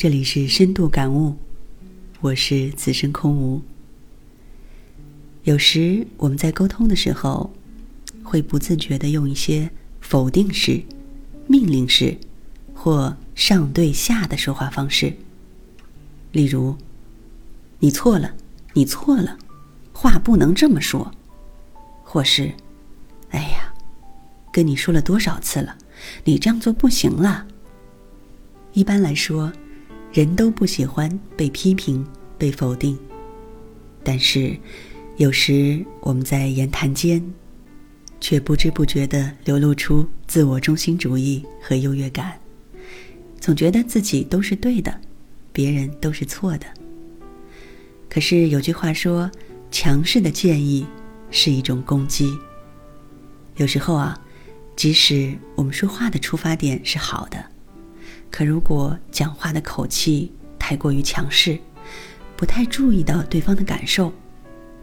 这里是深度感悟，我是此生空无。有时我们在沟通的时候，会不自觉的用一些否定式、命令式或上对下的说话方式，例如“你错了，你错了，话不能这么说”，或是“哎呀，跟你说了多少次了，你这样做不行了。”一般来说。人都不喜欢被批评、被否定，但是有时我们在言谈间，却不知不觉地流露出自我中心主义和优越感，总觉得自己都是对的，别人都是错的。可是有句话说：“强势的建议是一种攻击。”有时候啊，即使我们说话的出发点是好的。可如果讲话的口气太过于强势，不太注意到对方的感受，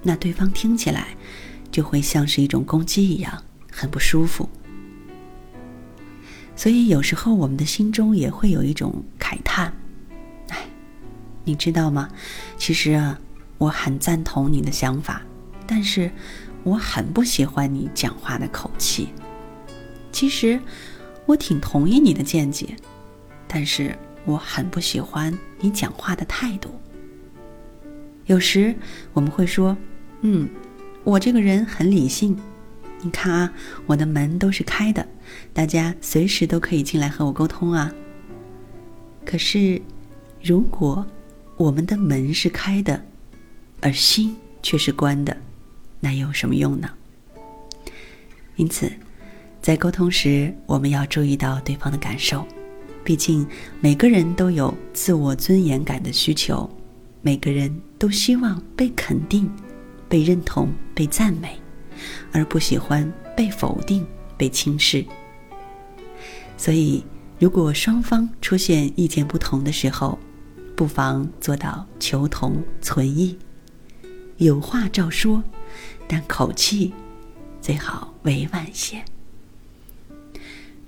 那对方听起来就会像是一种攻击一样，很不舒服。所以有时候我们的心中也会有一种慨叹：“哎，你知道吗？其实啊，我很赞同你的想法，但是我很不喜欢你讲话的口气。其实我挺同意你的见解。”但是我很不喜欢你讲话的态度。有时我们会说：“嗯，我这个人很理性，你看啊，我的门都是开的，大家随时都可以进来和我沟通啊。”可是，如果我们的门是开的，而心却是关的，那有什么用呢？因此，在沟通时，我们要注意到对方的感受。毕竟，每个人都有自我尊严感的需求，每个人都希望被肯定、被认同、被赞美，而不喜欢被否定、被轻视。所以，如果双方出现意见不同的时候，不妨做到求同存异，有话照说，但口气最好委婉些。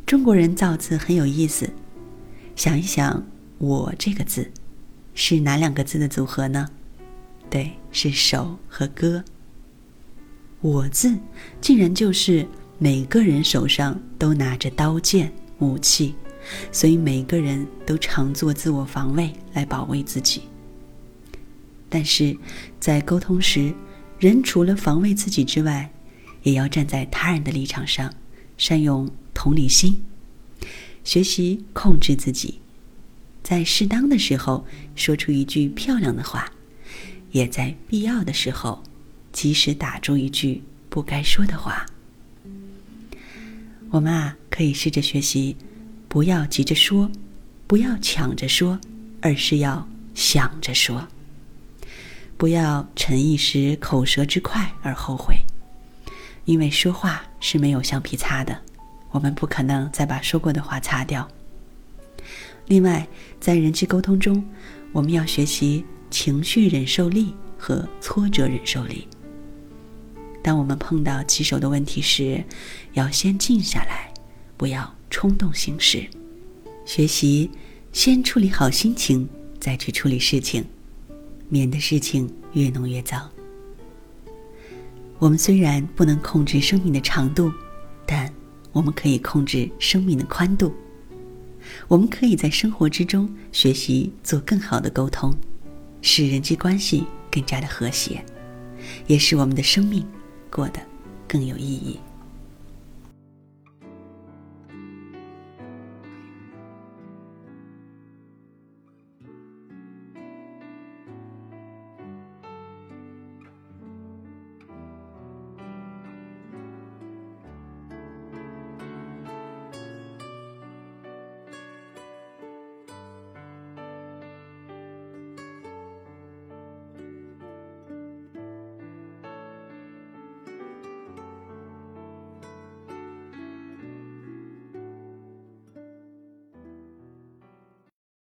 中国人造字很有意思。想一想，我这个字是哪两个字的组合呢？对，是手和歌。我字竟然就是每个人手上都拿着刀剑武器，所以每个人都常做自我防卫来保卫自己。但是在沟通时，人除了防卫自己之外，也要站在他人的立场上，善用同理心。学习控制自己，在适当的时候说出一句漂亮的话，也在必要的时候及时打住一句不该说的话。我们啊，可以试着学习，不要急着说，不要抢着说，而是要想着说。不要逞一时口舌之快而后悔，因为说话是没有橡皮擦的。我们不可能再把说过的话擦掉。另外，在人际沟通中，我们要学习情绪忍受力和挫折忍受力。当我们碰到棘手的问题时，要先静下来，不要冲动行事。学习先处理好心情，再去处理事情，免得事情越弄越糟。我们虽然不能控制生命的长度，我们可以控制生命的宽度，我们可以在生活之中学习做更好的沟通，使人际关系更加的和谐，也使我们的生命过得更有意义。